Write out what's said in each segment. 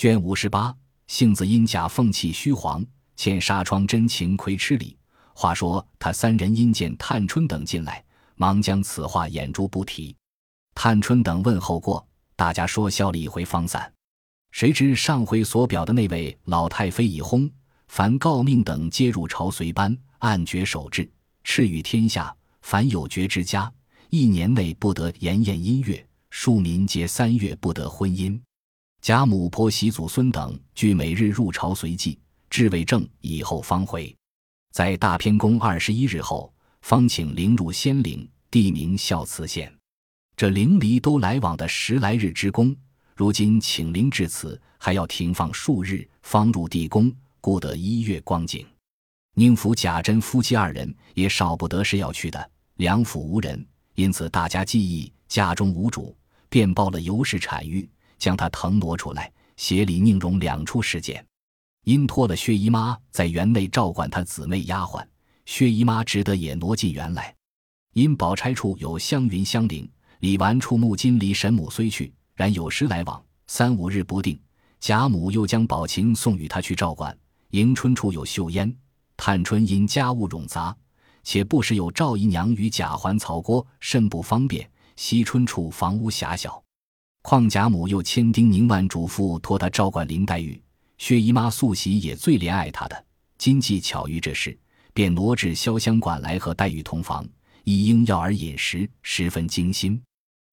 卷五十八，杏子因假凤气虚黄，欠纱窗真情亏吃礼。话说他三人因见探春等进来，忙将此话掩住不提。探春等问候过，大家说笑了一回，方散。谁知上回所表的那位老太妃已薨，凡诰命等皆入朝随班，按爵守制，敕谕天下：凡有爵之家，一年内不得筵宴音乐；庶民皆三月不得婚姻。贾母、婆媳、祖孙等俱每日入朝随祭，至为正以后方回。在大偏宫二十一日后，方请灵入仙陵，地名孝慈县。这灵离都来往的十来日之功，如今请灵至此，还要停放数日，方入地宫，故得一月光景。宁府贾珍夫妻二人也少不得是要去的，两府无人，因此大家记忆家中无主，便报了尤氏产育，将他腾挪出来，协理宁荣两处事件。因托了薛姨妈在园内照管她姊妹丫鬟，薛姨妈只得也挪进园来。因宝钗处有湘云、香菱，李纨处木金离神母虽去，然有时来往，三五日不定。贾母又将宝琴送与他去照管。迎春处有秀烟，探春因家务冗杂，且不时有赵姨娘与贾环、曹郭，甚不方便。惜春处房屋狭小，况贾母又千叮咛万嘱咐，托她照管林黛玉。薛姨妈素喜也最怜爱她的，今既巧遇这事，便挪至潇湘馆来和黛玉同房，以应要儿饮食，十分精心。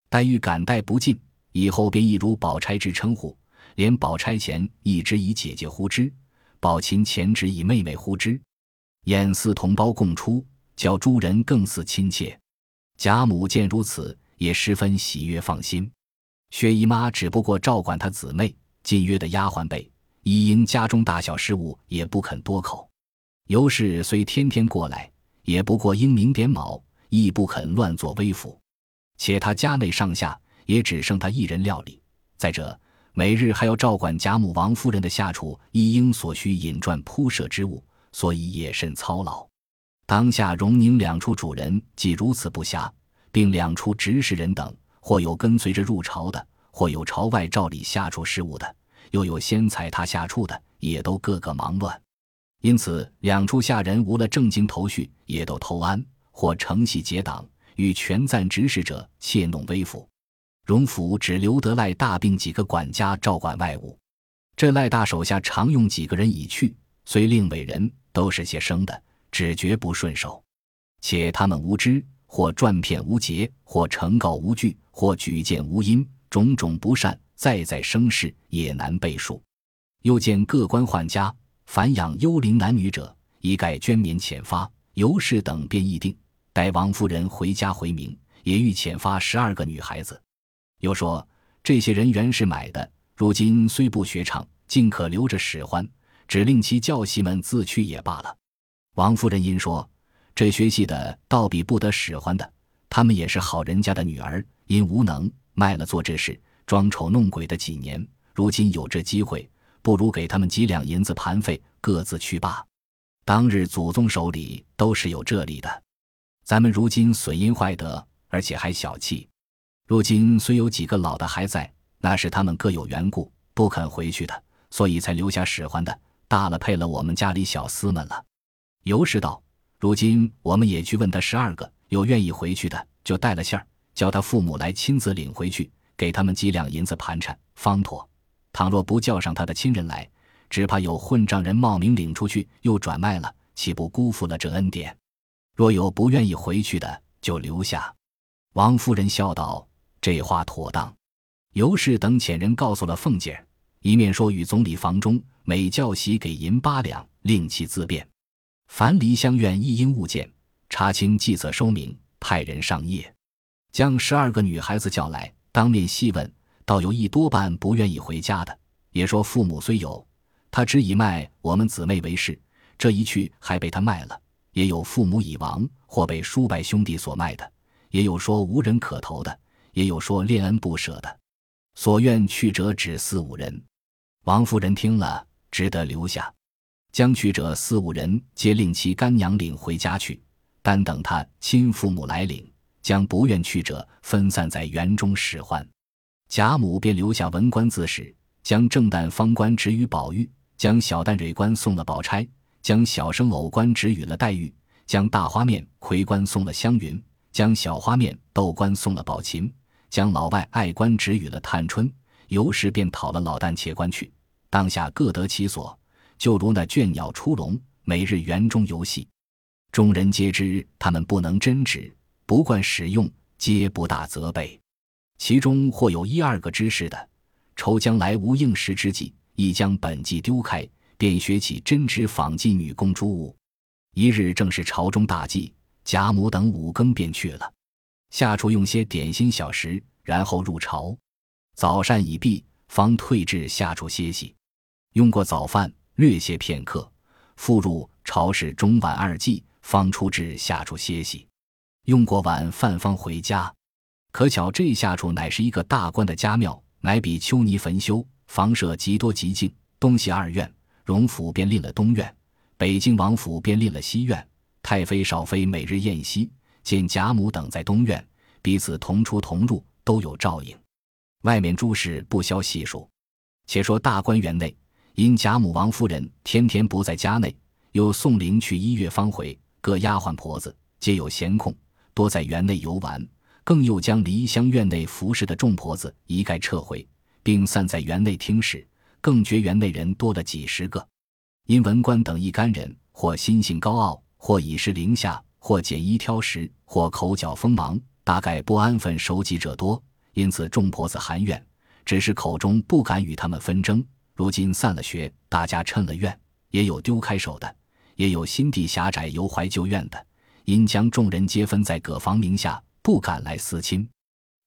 黛玉感戴不尽，以后便一如宝钗之称呼，连宝钗前一直以姐姐呼之，宝琴前只以妹妹呼之，眼似同胞共出，叫诸人更似亲切。贾母见如此，也十分喜悦放心。薛姨妈只不过照管她姊妹，近约的丫鬟辈。一应家中大小事务也不肯多口，尤氏虽天天过来，也不过英明点卯，亦不肯乱作威服。且他家内上下也只剩他一人料理。再者，每日还要照管贾母、王夫人的下厨一应所需引转铺设之物，所以也甚操劳。当下荣宁两处主人既如此不暇，并两处执事人等，或有跟随着入朝的，或有朝外照理下厨事务的。又有先踩他下处的，也都个个忙乱，因此两处下人无了正经头绪，也都偷安或承袭结党，与权赞指使者窃弄威服。荣府只留得赖大并几个管家照管外务，这赖大手下常用几个人已去，虽令委人都是些生的，只觉不顺手，且他们无知，或转骗无节，或呈告无据，或举荐无因，种种不善。再在生事也难背数，又见各官宦家凡养幽灵男女者，一概捐免遣发。尤氏等便议定，待王夫人回家回明，也欲遣发十二个女孩子。又说这些人原是买的，如今虽不学唱，尽可留着使唤，只令其教习们自去也罢了。王夫人因说这学戏的倒比不得使唤的，他们也是好人家的女儿，因无能卖了做这事。装丑弄鬼的几年，如今有这机会，不如给他们几两银子盘费，各自去罢。当日祖宗手里都是有这里的，咱们如今损阴坏德，而且还小气。如今虽有几个老的还在，那是他们各有缘故，不肯回去的，所以才留下使唤的。大了配了我们家里小厮们了。尤氏道：“如今我们也去问他十二个，有愿意回去的，就带了信儿，叫他父母来亲自领回去。”给他们几两银子盘缠方妥。倘若不叫上他的亲人来，只怕有混账人冒名领出去，又转卖了，岂不辜负了这恩典？若有不愿意回去的，就留下。王夫人笑道：“这话妥当。”尤氏等遣人告诉了凤姐儿，一面说与总理房中每教席给银八两，令其自便。凡梨香院一应物件，查清计策收明，派人上夜，将十二个女孩子叫来。当面细问，倒有一多半不愿意回家的，也说父母虽有，他只以卖我们姊妹为事，这一去还被他卖了；也有父母已亡，或被叔伯兄弟所卖的；也有说无人可投的；也有说恋恩不舍的。所愿去者只四五人。王夫人听了，只得留下，将去者四五人皆令其干娘领回家去，但等他亲父母来领。将不愿去者分散在园中使唤，贾母便留下文官自使，将正旦方官指与宝玉，将小旦蕊官送了宝钗，将小生偶官指与了黛玉，将大花面魁官送了湘云，将小花面豆官送了宝琴，将老外爱官指与了探春。由是便讨了老旦且官去，当下各得其所，就如那倦鸟出笼，每日园中游戏。众人皆知他们不能真旨，不惯使用，皆不大责备。其中或有一二个知识的，愁将来无应时之计，亦将本计丢开，便学起针织纺绩女工诸物。一日正是朝中大祭，贾母等五更便去了，下厨用些点心小食，然后入朝。早膳已毕，方退至下厨歇息。用过早饭，略歇片刻，复入朝室中晚二祭，方出至下处歇息。用过晚饭，方回家。可巧这下处乃是一个大官的家庙，乃比丘尼坟修，房舍极多极静。东西二院，荣府便立了东院，北京王府便立了西院。太妃少妃每日宴席，见贾母等在东院，彼此同出同入，都有照应。外面诸事不消细数，且说大观园内，因贾母、王夫人天天不在家内，又送灵去一月方回，各丫鬟婆子皆有闲空，多在园内游玩。更又将梨香院内服侍的众婆子一概撤回，并散在园内听使，更觉园内人多了几十个。因文官等一干人，或心性高傲，或已是零下，或拣衣挑食，或口角锋芒，大概不安分守己者多。因此，众婆子含怨，只是口中不敢与他们纷争。如今散了学，大家趁了怨，也有丢开手的，也有心地狭窄、犹怀旧怨的，因将众人皆分在各房名下，不敢来私亲。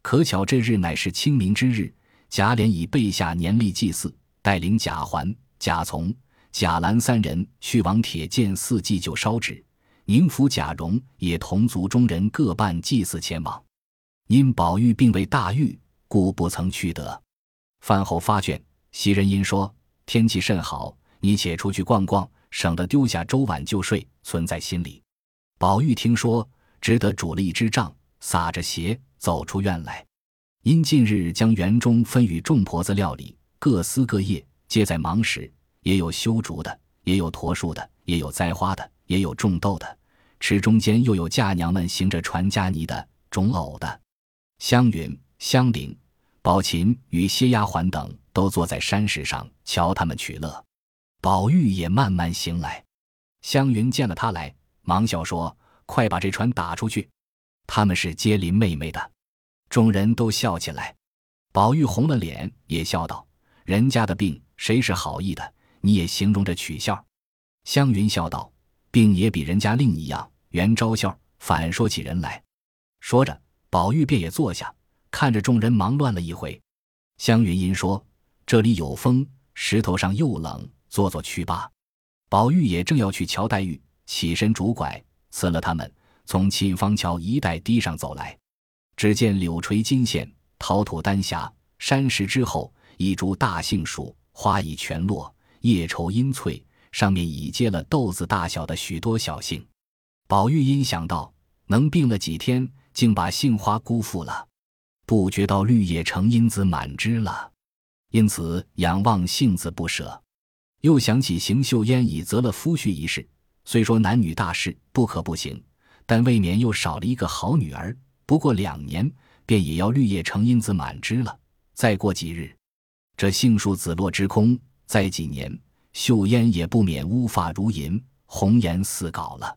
可巧这日乃是清明之日，贾琏已备下年例祭祀，带领贾环、贾从、贾兰三人去往铁剑寺祭酒烧纸。宁府贾蓉也同族中人各办祭祀前往。因宝玉并未大愈，故不曾去得。饭后发卷，袭人因说天气甚好，你且出去逛逛，省得丢下粥碗就睡，存在心里。宝玉听说，只得拄了一支杖，撒着鞋走出院来。因近日将园中分与众婆子料理，各司各业，皆在忙时，也有修竹的，也有驼树的，也有栽花的，也有种豆的。池中间又有嫁娘们行着传家泥的，种藕的。湘云、香菱、宝琴与些丫鬟等都坐在山石上瞧他们取乐，宝玉也慢慢行来。湘云见了他来，忙笑说：“快把这船打出去。”他们是接林妹妹的，众人都笑起来。宝玉红了脸，也笑道：“人家的病，谁是好意的？你也形容着取笑。”湘云笑道：“病也比人家另一样，原招笑，反说起人来。”说着。宝玉便也坐下，看着众人忙乱了一回。湘云因说：“这里有风，石头上又冷，坐坐去罢。”宝玉也正要去瞧黛玉，起身拄拐，辞了他们，从沁芳桥一带堤上走来。只见柳垂金线，陶土丹霞，山石之后一株大杏树，花已全落，叶稠阴翠，上面已结了豆子大小的许多小杏。宝玉因想到能病了几天。竟把杏花辜负了，不觉到绿叶成荫子满枝了，因此仰望杏子不舍。又想起邢岫烟已择了夫婿一事，虽说男女大事不可不行，但未免又少了一个好女儿。不过两年，便也要绿叶成荫子满枝了。再过几日，这杏树紫落之空；再几年，秀烟也不免乌发如银，红颜似槁了。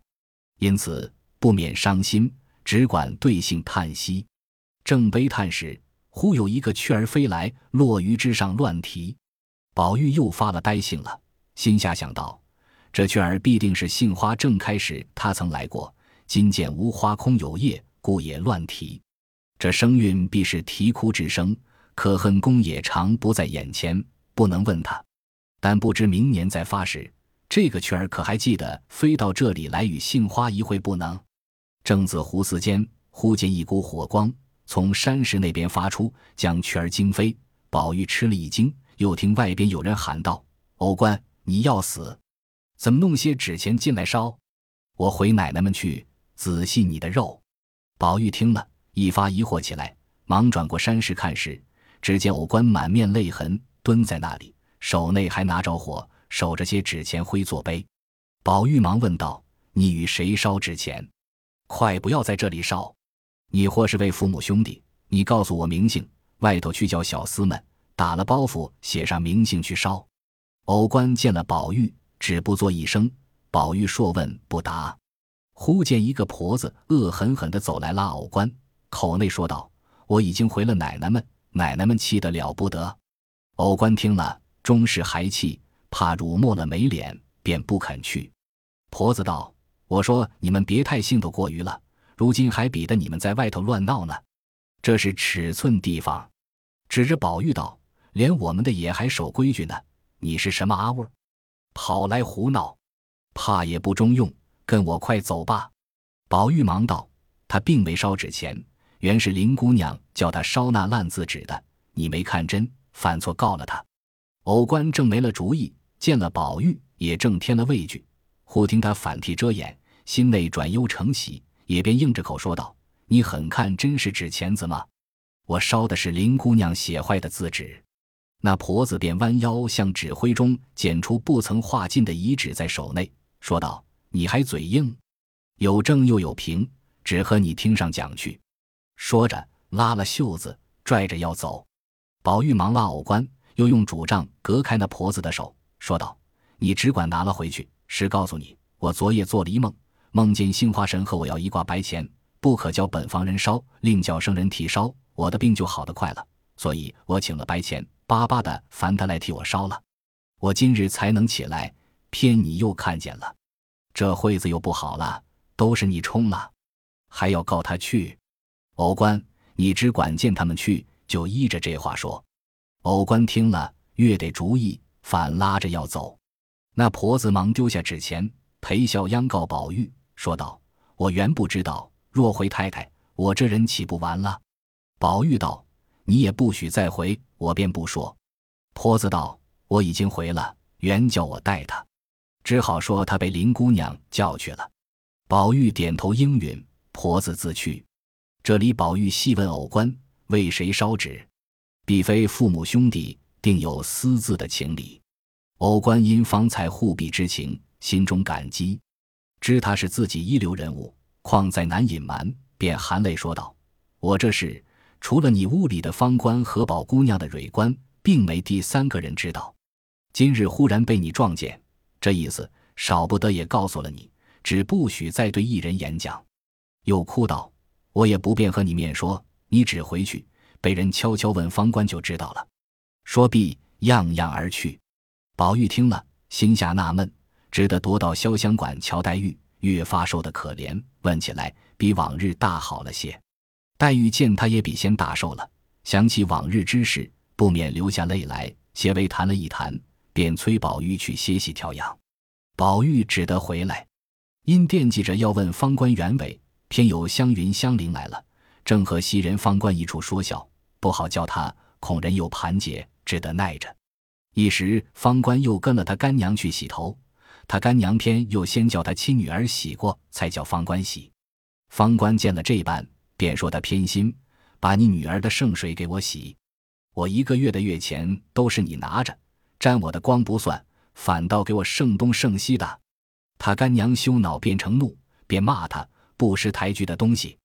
因此不免伤心。只管对杏叹息，正悲叹时，忽有一个雀儿飞来，落于枝上乱啼。宝玉又发了呆性了，心下想到：这雀儿必定是杏花正开时，他曾来过。今见无花空有叶，故也乱啼。这声韵必是啼哭之声。可恨公也常不在眼前，不能问他。但不知明年再发时，这个雀儿可还记得飞到这里来与杏花一会不能？正自胡思间，忽见一股火光从山石那边发出，将雀儿惊飞。宝玉吃了一惊，又听外边有人喊道：“偶官，你要死，怎么弄些纸钱进来烧？我回奶奶们去仔细你的肉。”宝玉听了一发疑惑起来，忙转过山石看时，只见偶官满面泪痕，蹲在那里，手内还拿着火，守着些纸钱灰作碑。宝玉忙问道：“你与谁烧纸钱？快不要在这里烧！你或是为父母兄弟，你告诉我名姓，外头去叫小厮们打了包袱，写上名姓去烧。”偶官见了宝玉，只不作一声。宝玉说问不答。忽见一个婆子恶狠狠地走来拉偶官，口内说道：“我已经回了奶奶们，奶奶们气得了不得。”偶官听了，终是还气，怕辱没了没脸，便不肯去。婆子道：“我说你们别太兴头过于了，如今还比得你们在外头乱闹呢。这是尺寸地方。”指着宝玉道：“连我们的也还守规矩呢。”你是什么阿味儿，跑来胡闹，怕也不中用，跟我快走吧。宝玉忙道：“他并没烧纸钱，原是林姑娘叫他烧那烂字纸的，你没看真，犯错告了他。”偶官正没了主意，见了宝玉，也正添了畏惧。忽听他反替遮掩，心内转忧成喜，也便硬着口说道：“你很看真是纸钱子吗？我烧的是林姑娘写坏的字纸。”那婆子便弯腰向纸灰中捡出不曾画尽的遗纸，在手内说道：“你还嘴硬，有证又有凭，只和你听上讲去。”说着拉了袖子，拽着要走。宝玉忙拉藕官，又用拄杖隔开那婆子的手，说道：“你只管拿了回去。实告诉你，我昨夜做了一梦，梦见杏花神和我要一挂白钱，不可叫本房人烧，另叫生人替烧，我的病就好得快了。所以我请了白钱。”巴巴的烦他来替我烧了，我今日才能起来，偏你又看见了，这会子又不好了，都是你冲了，还要告他去。偶官，你只管见他们去，就依着这话说。偶官听了，越得主意，反拉着要走。那婆子忙丢下纸钱，陪笑央告宝玉，说道：“我原不知道，若回太太，我这人岂不完了？”宝玉道。你也不许再回，我便不说。婆子道：“我已经回了，原叫我带他，只好说他被林姑娘叫去了。”宝玉点头应允，婆子自去。这里宝玉细问偶官为谁烧纸，必非父母兄弟，定有私自的情理。偶官因方才护庇之情，心中感激，知他是自己一流人物，况再难隐瞒，便含泪说道：“我这是。”除了你屋里的方官和宝姑娘的蕊官，并没第三个人知道。今日忽然被你撞见，这意思少不得也告诉了你，只不许再对一人演讲。又哭道：“我也不便和你面说，你只回去，被人悄悄问方官就知道了。”说毕，样样而去。宝玉听了，心下纳闷，只得踱到潇湘馆瞧黛玉，越发瘦得可怜，问起来比往日大好了些。黛玉见他也比先大寿了，想起往日之事，不免流下泪来，且微谈了一谈，便催宝玉去歇息调养。宝玉只得回来，因惦记着要问方官原委，偏有湘云、香菱来了，正和袭人、方官一处说笑，不好叫他，恐人又盘结，只得耐着。一时方官又跟了他干娘去洗头，他干娘偏又先叫他亲女儿洗过，才叫方官洗。方官见了这般。便说他偏心，把你女儿的圣水给我洗，我一个月的月钱都是你拿着，沾我的光不算，反倒给我圣东圣西的。他干娘羞恼变成怒，便骂他不识抬举的东西。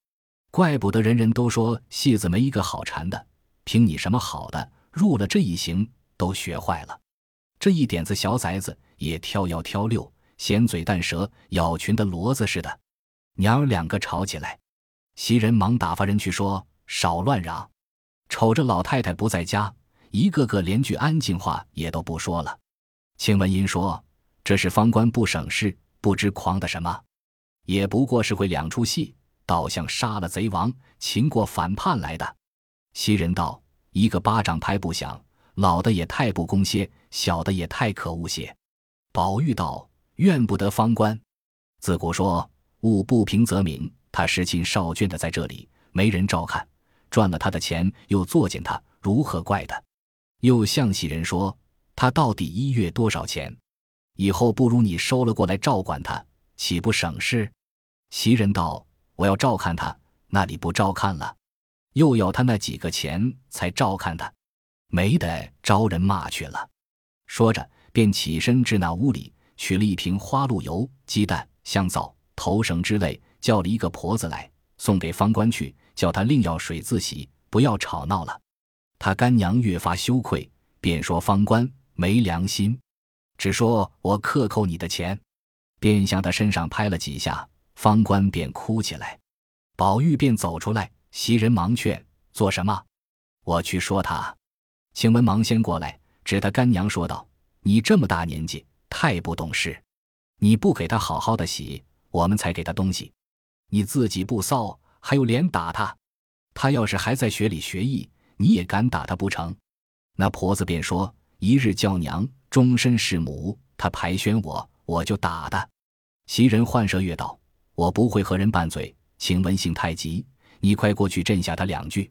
怪不得人人都说戏子没一个好缠的，凭你什么好的入了这一行都学坏了。这一点子小崽子也挑幺挑六，闲嘴淡舌，咬群的骡子似的。娘儿两个吵起来。袭人忙打发人去说：“少乱嚷！”瞅着老太太不在家，一个个连句安静话也都不说了。庆文英说：“这是方官不省事，不知狂的什么，也不过是会两出戏，倒像杀了贼王、擒过反叛来的。”袭人道：“一个巴掌拍不响，老的也太不公些，小的也太可恶些。”宝玉道：“怨不得方官，自古说物不平则鸣。”他失亲少眷的在这里，没人照看，赚了他的钱又作践他，如何怪他？又向袭人说：“他到底一月多少钱？以后不如你收了过来照管他，岂不省事？”袭人道：“我要照看他，那里不照看了？又要他那几个钱才照看他？”没得招人骂去了。说着，便起身至那屋里，取了一瓶花露油、鸡蛋、香皂、头绳之类，叫了一个婆子来，送给方官去，叫他另要水自洗，不要吵闹了。他干娘越发羞愧，便说方官没良心，只说我克扣你的钱，便向他身上拍了几下，方官便哭起来。宝玉便走出来，袭人忙劝：“做什么？我去说他。”晴雯忙先过来，指他干娘说道：“你这么大年纪，太不懂事！你不给他好好的洗，我们才给他东西。你自己不骚，还有脸打他？他要是还在学里学艺，你也敢打他不成？”那婆子便说：“一日叫娘，终身是母。他排宣我，我就打他。”袭人唤麝月道：“我不会和人拌嘴。”晴雯性太急，你快过去镇下他两句。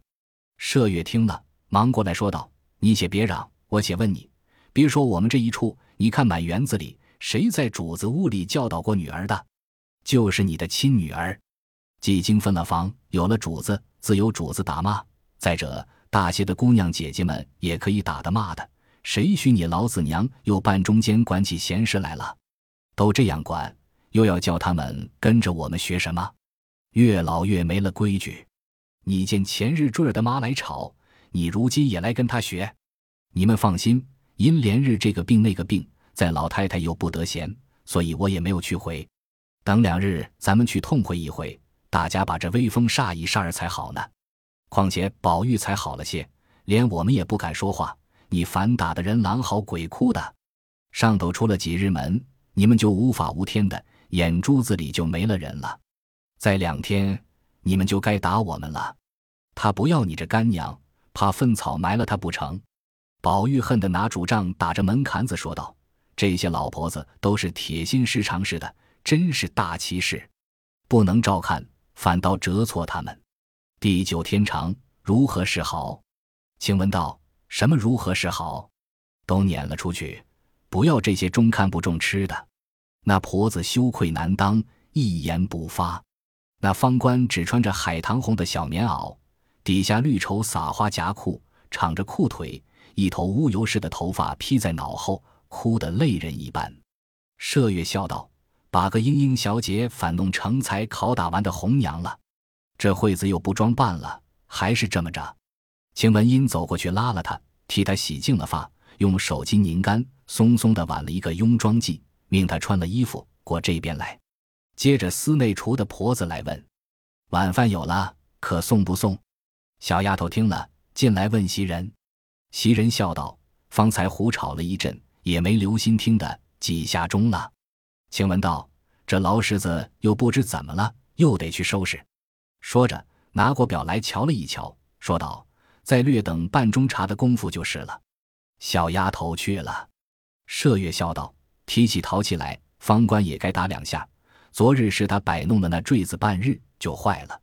麝月听了，忙过来说道：“你且别嚷，我且问你，别说我们这一处，你看满园子里，谁在主子屋里教导过女儿的？就是你的亲女儿。既经分了房，有了主子，自有主子打骂。再者，大些的姑娘姐姐们也可以打的骂的，谁许你老子娘又半中间管起闲事来了？都这样管，又要叫他们跟着我们学什么？”越老越没了规矩，你见前日坠儿的妈来吵，你如今也来跟他学。你们放心，因连日这个病那个病，在老太太又不得闲，所以我也没有去回。等两日咱们去痛快一回，大家把这威风煞一煞儿才好呢。况且宝玉才好了些，连我们也不敢说话。你反打的人狼嚎鬼哭的，上头出了几日门，你们就无法无天的，眼珠子里就没了人了。再两天，你们就该打我们了。他不要你这干娘，怕粪草埋了他不成？宝玉恨得拿竹杖打着门槛子说道：“这些老婆子都是铁心石肠似的，真是大奇事，不能照看，反倒折错他们。地久天长，如何是好？”请问道：“什么如何是好？都撵了出去，不要这些中看不中吃的。”那婆子羞愧难当，一言不发。那方官只穿着海棠红的小棉袄，底下绿绸撒花夹裤，敞着裤腿，一头乌油似的头发披在脑后，哭得泪人一般。麝月笑道：“把个莺莺小姐反弄成才拷打完的红娘了，这会子又不装扮了，还是这么着。”晴雯英走过去拉了她，替她洗净了发，用手巾拧干，松松的挽了一个雍妆髻，命她穿了衣服过这边来。接着，司内厨的婆子来问：“晚饭有了，可送不送？”小丫头听了，进来问袭人。袭人笑道：“方才胡吵了一阵，也没留心听的，几下钟了。”晴雯道：“这劳什子又不知怎么了，又得去收拾。”说着，拿过表来瞧了一瞧，说道：“再略等半钟茶的功夫就是了。”小丫头去了。麝月笑道：“提起淘气来，方官也该打两下。”昨日是他摆弄的那坠子，半日就坏了。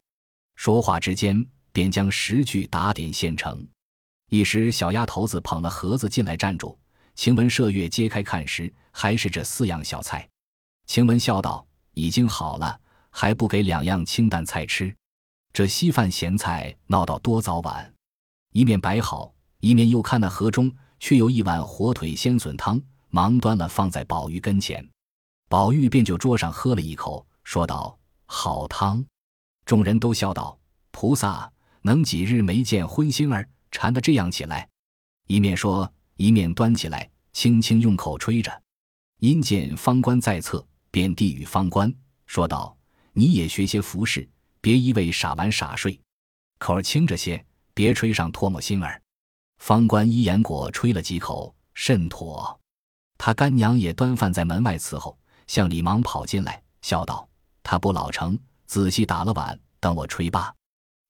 说话之间，便将十句打点现成。一时，小丫头子捧了盒子进来，站住。晴雯、麝月揭开看时，还是这四样小菜。晴雯笑道：“已经好了，还不给两样清淡菜吃？这稀饭咸菜闹到多早晚？”一面摆好，一面又看那盒中却有一碗火腿鲜笋汤，忙端了放在宝玉跟前。宝玉便就桌上喝了一口，说道：“好汤。”众人都笑道：“菩萨能几日没见荤腥儿，馋得这样起来？”一面说，一面端起来，轻轻用口吹着。因见方官在侧，便递与方官，说道：“你也学些服饰，别一味傻玩傻睡，口儿轻着些，别吹上唾沫星儿。”方官依言果吹了几口，甚妥。他干娘也端饭在门外伺候。向里忙跑进来，笑道：“他不老成，仔细打了碗，等我吹罢。”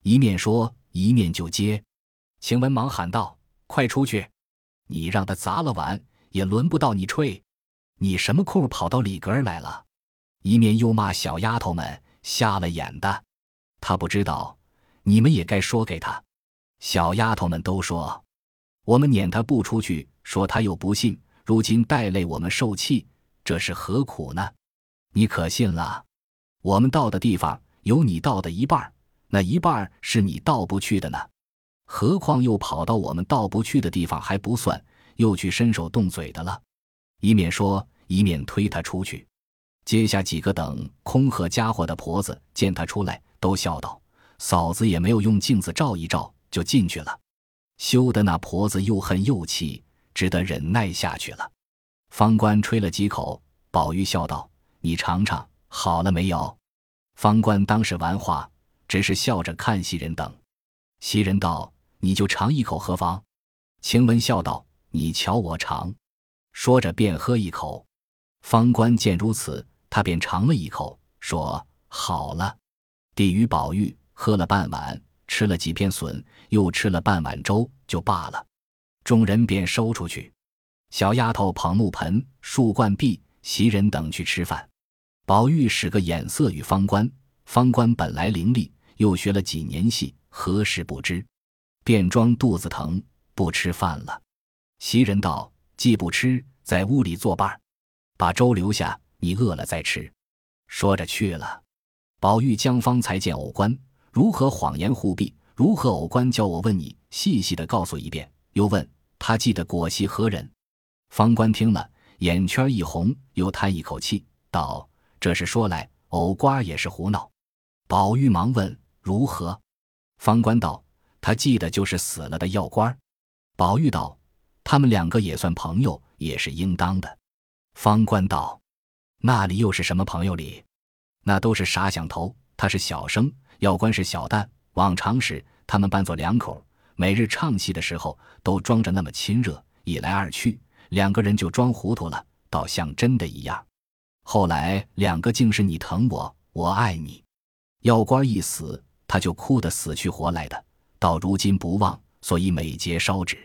一面说，一面就接。晴雯忙喊道：“快出去！你让他砸了碗，也轮不到你吹。你什么空跑到里格儿来了？”一面又骂小丫头们瞎了眼的。他不知道，你们也该说给他。小丫头们都说：“我们撵他不出去，说他又不信，如今带累我们受气。”这是何苦呢？你可信了？我们到的地方有你到的一半儿，那一半是你到不去的呢。何况又跑到我们到不去的地方还不算，又去伸手动嘴的了。一面说，一面推他出去。接下几个等空盒家伙的婆子见他出来，都笑道：“嫂子也没有用镜子照一照，就进去了。”羞得那婆子又恨又气，只得忍耐下去了。方官吹了几口，宝玉笑道：“你尝尝，好了没有？”方官当时玩话，只是笑着看袭人等。袭人道：“你就尝一口何妨？”晴雯笑道：“你瞧我尝。”说着便喝一口。方官见如此，他便尝了一口，说：“好了。”递与宝玉喝了半碗，吃了几片笋，又吃了半碗粥，就罢了。众人便收出去。小丫头捧木盆、漱罐壁，袭人等去吃饭。宝玉使个眼色与方官，方官本来伶俐，又学了几年戏，何时不知？便装肚子疼，不吃饭了。袭人道：“既不吃，在屋里作伴儿，把粥留下，你饿了再吃。”说着去了。宝玉将方才见偶官如何谎言护庇，如何偶官叫我问你，细细的告诉一遍，又问他记得果系何人。方官听了，眼圈一红，又叹一口气，道：“这是说来，藕瓜也是胡闹。”宝玉忙问：“如何？”方官道：“他记得就是死了的药官。”宝玉道：“他们两个也算朋友，也是应当的。”方官道：“那里又是什么朋友里？那都是傻想头。他是小生，药官是小旦。往常时，他们扮作两口，每日唱戏的时候，都装着那么亲热，一来二去。”两个人就装糊涂了，倒像真的一样。后来两个竟是你疼我，我爱你。药官一死，他就哭得死去活来的。到如今不忘，所以每节烧纸。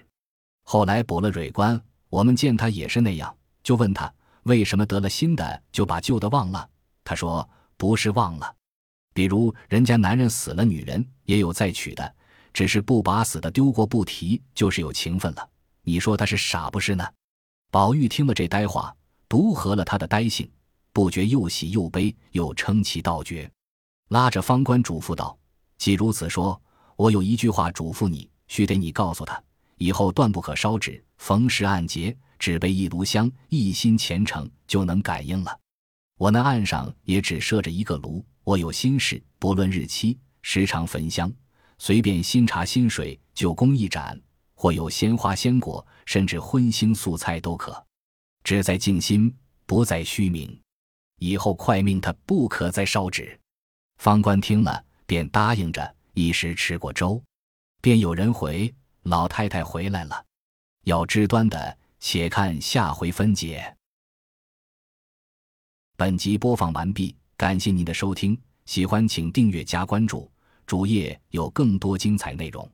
后来补了蕊官，我们见他也是那样，就问他为什么得了新的就把旧的忘了。他说不是忘了，比如人家男人死了，女人也有再娶的，只是不把死的丢过不提，就是有情分了。你说他是傻不是呢？宝玉听了这呆话，独合了他的呆性，不觉又喜又悲，又称其道绝，拉着方官嘱咐道：“既如此说，我有一句话嘱咐你，须得你告诉他，以后断不可烧纸，逢时按节，只备一炉香，一心虔诚，就能感应了。我那案上也只设着一个炉，我有心事，不论日期，时常焚香，随便新茶新水，就供一盏。”或有鲜花鲜果，甚至荤腥素菜都可，只在静心，不在虚名。以后快命他不可再烧纸。方官听了，便答应着。一时吃过粥，便有人回：老太太回来了。要知端的，且看下回分解。本集播放完毕，感谢您的收听，喜欢请订阅加关注，主页有更多精彩内容。